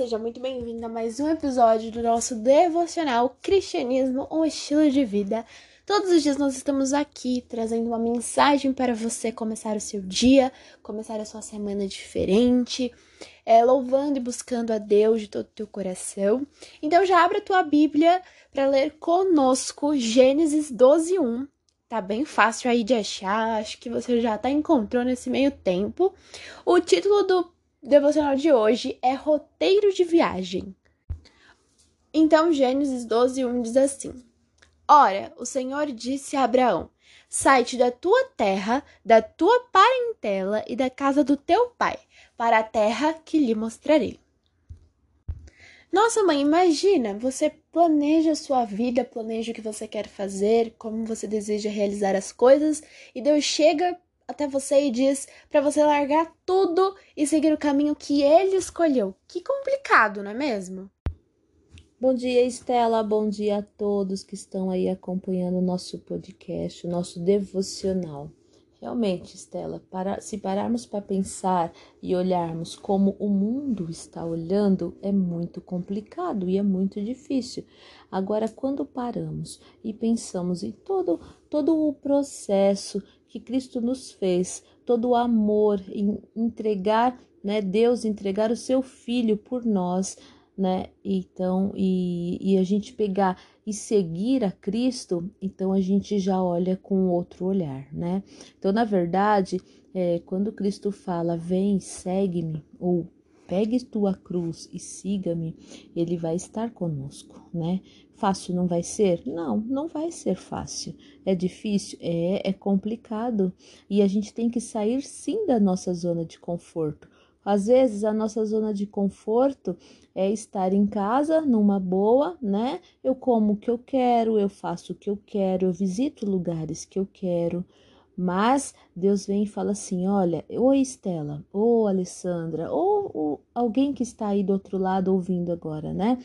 seja muito bem-vindo a mais um episódio do nosso devocional Cristianismo, um estilo de vida. Todos os dias nós estamos aqui trazendo uma mensagem para você começar o seu dia, começar a sua semana diferente, é, louvando e buscando a Deus de todo o teu coração. Então já abre a tua Bíblia para ler conosco Gênesis 12:1. Tá bem fácil aí de achar, acho que você já tá encontrando nesse meio tempo. O título do devocional de hoje é roteiro de viagem. Então, Gênesis 12, 1 diz assim: Ora, o Senhor disse a Abraão: Sai-te da tua terra, da tua parentela e da casa do teu pai, para a terra que lhe mostrarei. Nossa, mãe, imagina, você planeja a sua vida, planeja o que você quer fazer, como você deseja realizar as coisas, e Deus chega até você e diz para você largar tudo e seguir o caminho que ele escolheu. Que complicado, não é mesmo? Bom dia, Estela. Bom dia a todos que estão aí acompanhando o nosso podcast, o nosso devocional. Realmente, Estela, para, se pararmos para pensar e olharmos como o mundo está olhando, é muito complicado e é muito difícil. Agora, quando paramos e pensamos em todo, todo o processo que Cristo nos fez, todo o amor em entregar, né, Deus entregar o seu filho por nós, né? Então, e, e a gente pegar e seguir a Cristo, então a gente já olha com outro olhar, né? Então, na verdade, é, quando Cristo fala, vem, segue-me, ou pegue tua cruz e siga-me, ele vai estar conosco, né? Fácil não vai ser? Não, não vai ser fácil. É difícil? É, é complicado. E a gente tem que sair sim da nossa zona de conforto. Às vezes a nossa zona de conforto é estar em casa numa boa, né? Eu como o que eu quero, eu faço o que eu quero, eu visito lugares que eu quero. Mas Deus vem e fala assim: olha, ou Estela, ou Alessandra, ou, ou alguém que está aí do outro lado ouvindo agora, né?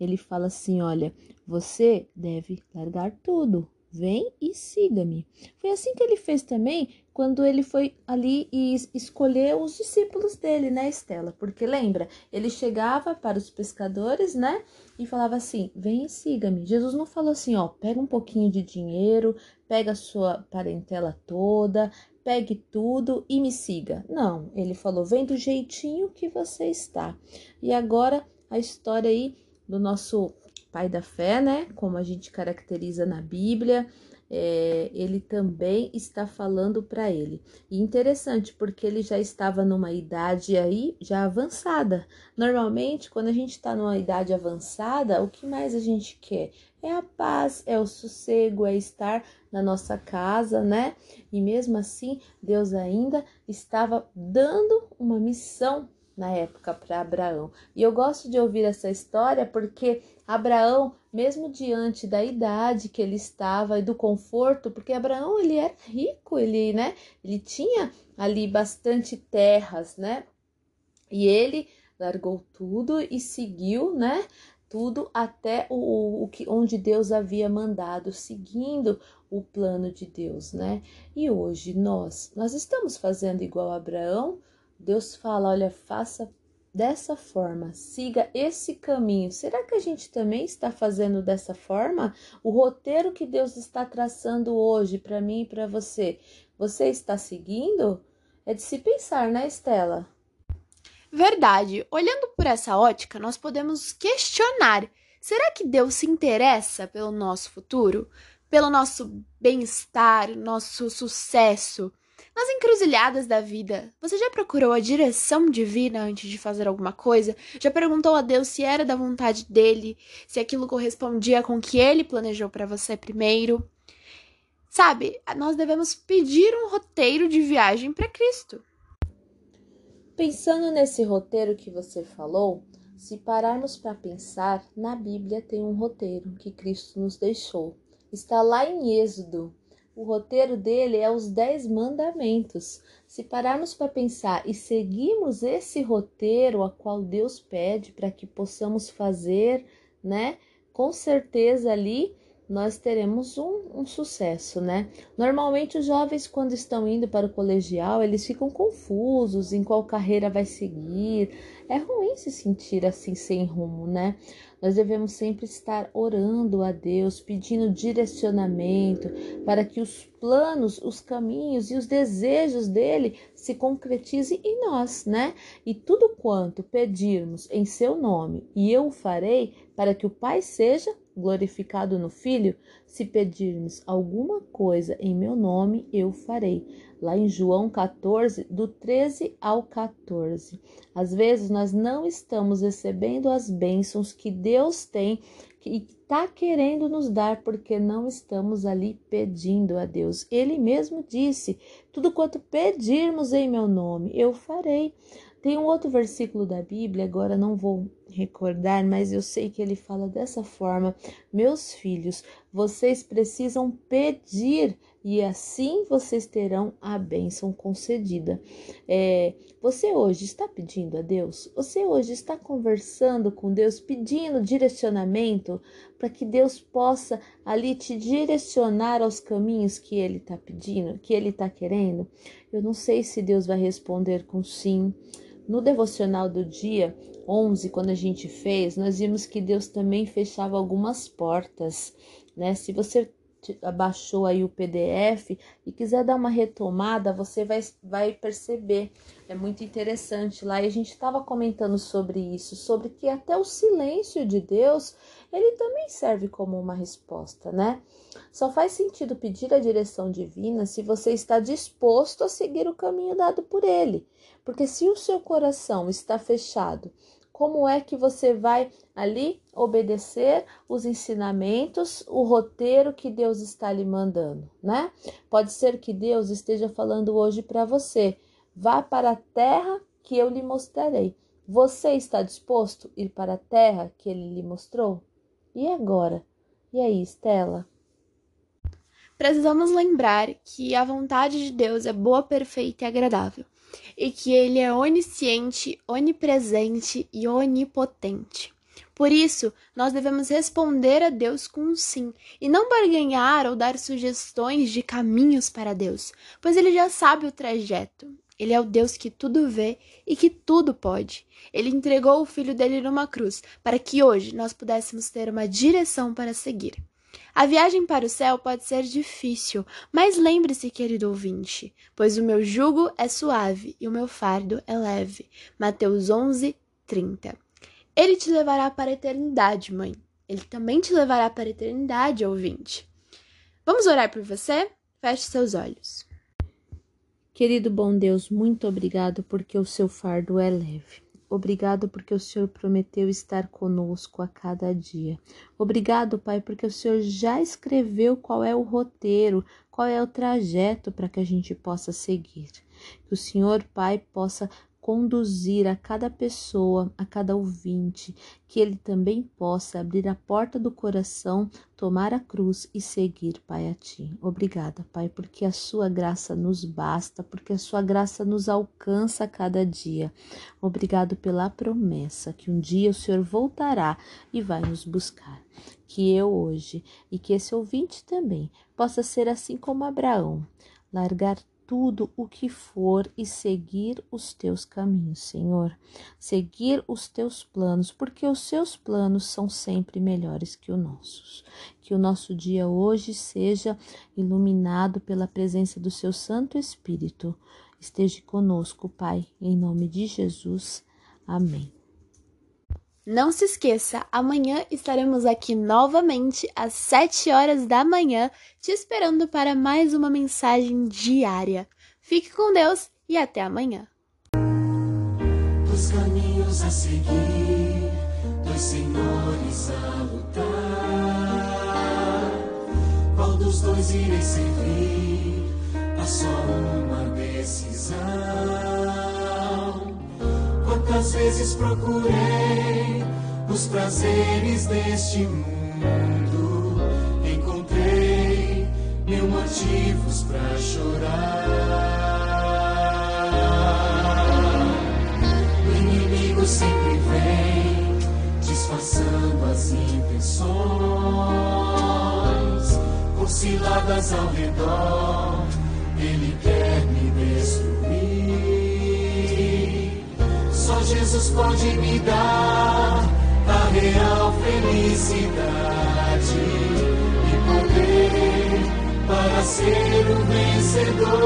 Ele fala assim: olha, você deve largar tudo, vem e siga-me. Foi assim que ele fez também quando ele foi ali e escolheu os discípulos dele, né, Estela? Porque lembra, ele chegava para os pescadores, né, e falava assim: vem e siga-me. Jesus não falou assim, ó, pega um pouquinho de dinheiro, pega a sua parentela toda, pegue tudo e me siga. Não, ele falou: vem do jeitinho que você está. E agora a história aí do nosso pai da fé, né? Como a gente caracteriza na Bíblia, é, ele também está falando para ele. E interessante, porque ele já estava numa idade aí já avançada. Normalmente, quando a gente está numa idade avançada, o que mais a gente quer? É a paz, é o sossego, é estar na nossa casa, né? E mesmo assim, Deus ainda estava dando uma missão na época para Abraão. E eu gosto de ouvir essa história porque Abraão, mesmo diante da idade que ele estava e do conforto, porque Abraão ele era rico, ele, né, ele tinha ali bastante terras, né? E ele largou tudo e seguiu, né? Tudo até o, o que onde Deus havia mandado, seguindo o plano de Deus, né? E hoje nós, nós estamos fazendo igual Abraão, Deus fala: olha, faça dessa forma, siga esse caminho. Será que a gente também está fazendo dessa forma? O roteiro que Deus está traçando hoje para mim e para você, você está seguindo? É de se pensar, né, Estela? Verdade. Olhando por essa ótica, nós podemos questionar: será que Deus se interessa pelo nosso futuro? Pelo nosso bem-estar, nosso sucesso? Nas encruzilhadas da vida, você já procurou a direção divina antes de fazer alguma coisa? Já perguntou a Deus se era da vontade dele, se aquilo correspondia com o que ele planejou para você primeiro? Sabe, nós devemos pedir um roteiro de viagem para Cristo. Pensando nesse roteiro que você falou, se pararmos para pensar, na Bíblia tem um roteiro que Cristo nos deixou. Está lá em Êxodo, o roteiro dele é os Dez Mandamentos. Se pararmos para pensar e seguirmos esse roteiro a qual Deus pede para que possamos fazer, né? Com certeza ali nós teremos um, um, sucesso, né? Normalmente os jovens, quando estão indo para o colegial, eles ficam confusos em qual carreira vai seguir. É ruim se sentir assim sem rumo, né? Nós devemos sempre estar orando a Deus, pedindo direcionamento para que os planos, os caminhos e os desejos dele se concretizem em nós, né? E tudo quanto pedirmos em seu nome, e eu o farei, para que o Pai seja glorificado no Filho, se pedirmos alguma coisa em meu nome, eu farei. Lá em João 14, do 13 ao 14. Às vezes nós não estamos recebendo as bênçãos que Deus tem e está querendo nos dar porque não estamos ali pedindo a Deus. Ele mesmo disse: Tudo quanto pedirmos em meu nome, eu farei. Tem um outro versículo da Bíblia, agora não vou recordar, mas eu sei que ele fala dessa forma: Meus filhos, vocês precisam pedir e assim vocês terão a bênção concedida. É, você hoje está pedindo a Deus? Você hoje está conversando com Deus, pedindo direcionamento para que Deus possa ali te direcionar aos caminhos que Ele está pedindo, que Ele está querendo? Eu não sei se Deus vai responder com sim. No devocional do dia 11, quando a gente fez, nós vimos que Deus também fechava algumas portas, né? Se você baixou aí o PDF e quiser dar uma retomada, você vai, vai perceber. É muito interessante lá. E a gente estava comentando sobre isso, sobre que até o silêncio de Deus, ele também serve como uma resposta, né? Só faz sentido pedir a direção divina se você está disposto a seguir o caminho dado por ele. Porque se o seu coração está fechado como é que você vai ali obedecer os ensinamentos, o roteiro que Deus está lhe mandando, né? Pode ser que Deus esteja falando hoje para você: vá para a terra que eu lhe mostrarei. Você está disposto a ir para a terra que ele lhe mostrou? E agora? E aí, Estela? Precisamos lembrar que a vontade de Deus é boa, perfeita e agradável e que ele é onisciente, onipresente e onipotente. Por isso, nós devemos responder a Deus com um sim, e não barganhar ou dar sugestões de caminhos para Deus, pois ele já sabe o trajeto. Ele é o Deus que tudo vê e que tudo pode. Ele entregou o filho dele numa cruz para que hoje nós pudéssemos ter uma direção para seguir. A viagem para o céu pode ser difícil, mas lembre-se, querido ouvinte, pois o meu jugo é suave e o meu fardo é leve. Mateus 11, 30. Ele te levará para a eternidade, mãe. Ele também te levará para a eternidade, ouvinte. Vamos orar por você? Feche seus olhos. Querido bom Deus, muito obrigado porque o seu fardo é leve. Obrigado porque o Senhor prometeu estar conosco a cada dia. Obrigado, Pai, porque o Senhor já escreveu qual é o roteiro, qual é o trajeto para que a gente possa seguir. Que o Senhor, Pai, possa conduzir a cada pessoa, a cada ouvinte, que ele também possa abrir a porta do coração, tomar a cruz e seguir, Pai, a Ti. Obrigada, Pai, porque a Sua graça nos basta, porque a Sua graça nos alcança a cada dia. Obrigado pela promessa que um dia o Senhor voltará e vai nos buscar. Que eu hoje e que esse ouvinte também possa ser assim como Abraão, largar tudo o que for e seguir os teus caminhos, Senhor. Seguir os teus planos, porque os seus planos são sempre melhores que os nossos. Que o nosso dia hoje seja iluminado pela presença do seu Santo Espírito. Esteja conosco, Pai, em nome de Jesus. Amém. Não se esqueça, amanhã estaremos aqui novamente às 7 horas da manhã, te esperando para mais uma mensagem diária. Fique com Deus e até amanhã. Os caminhos a seguir, dois senhores a lutar. Qual dos dois irei servir? Só uma decisão. Quantas vezes procurei os prazeres deste mundo, encontrei mil motivos para chorar. O inimigo sempre vem disfarçando as intenções, com ciladas ao redor, ele quer me destruir. Jesus pode me dar a real felicidade e poder para ser o vencedor.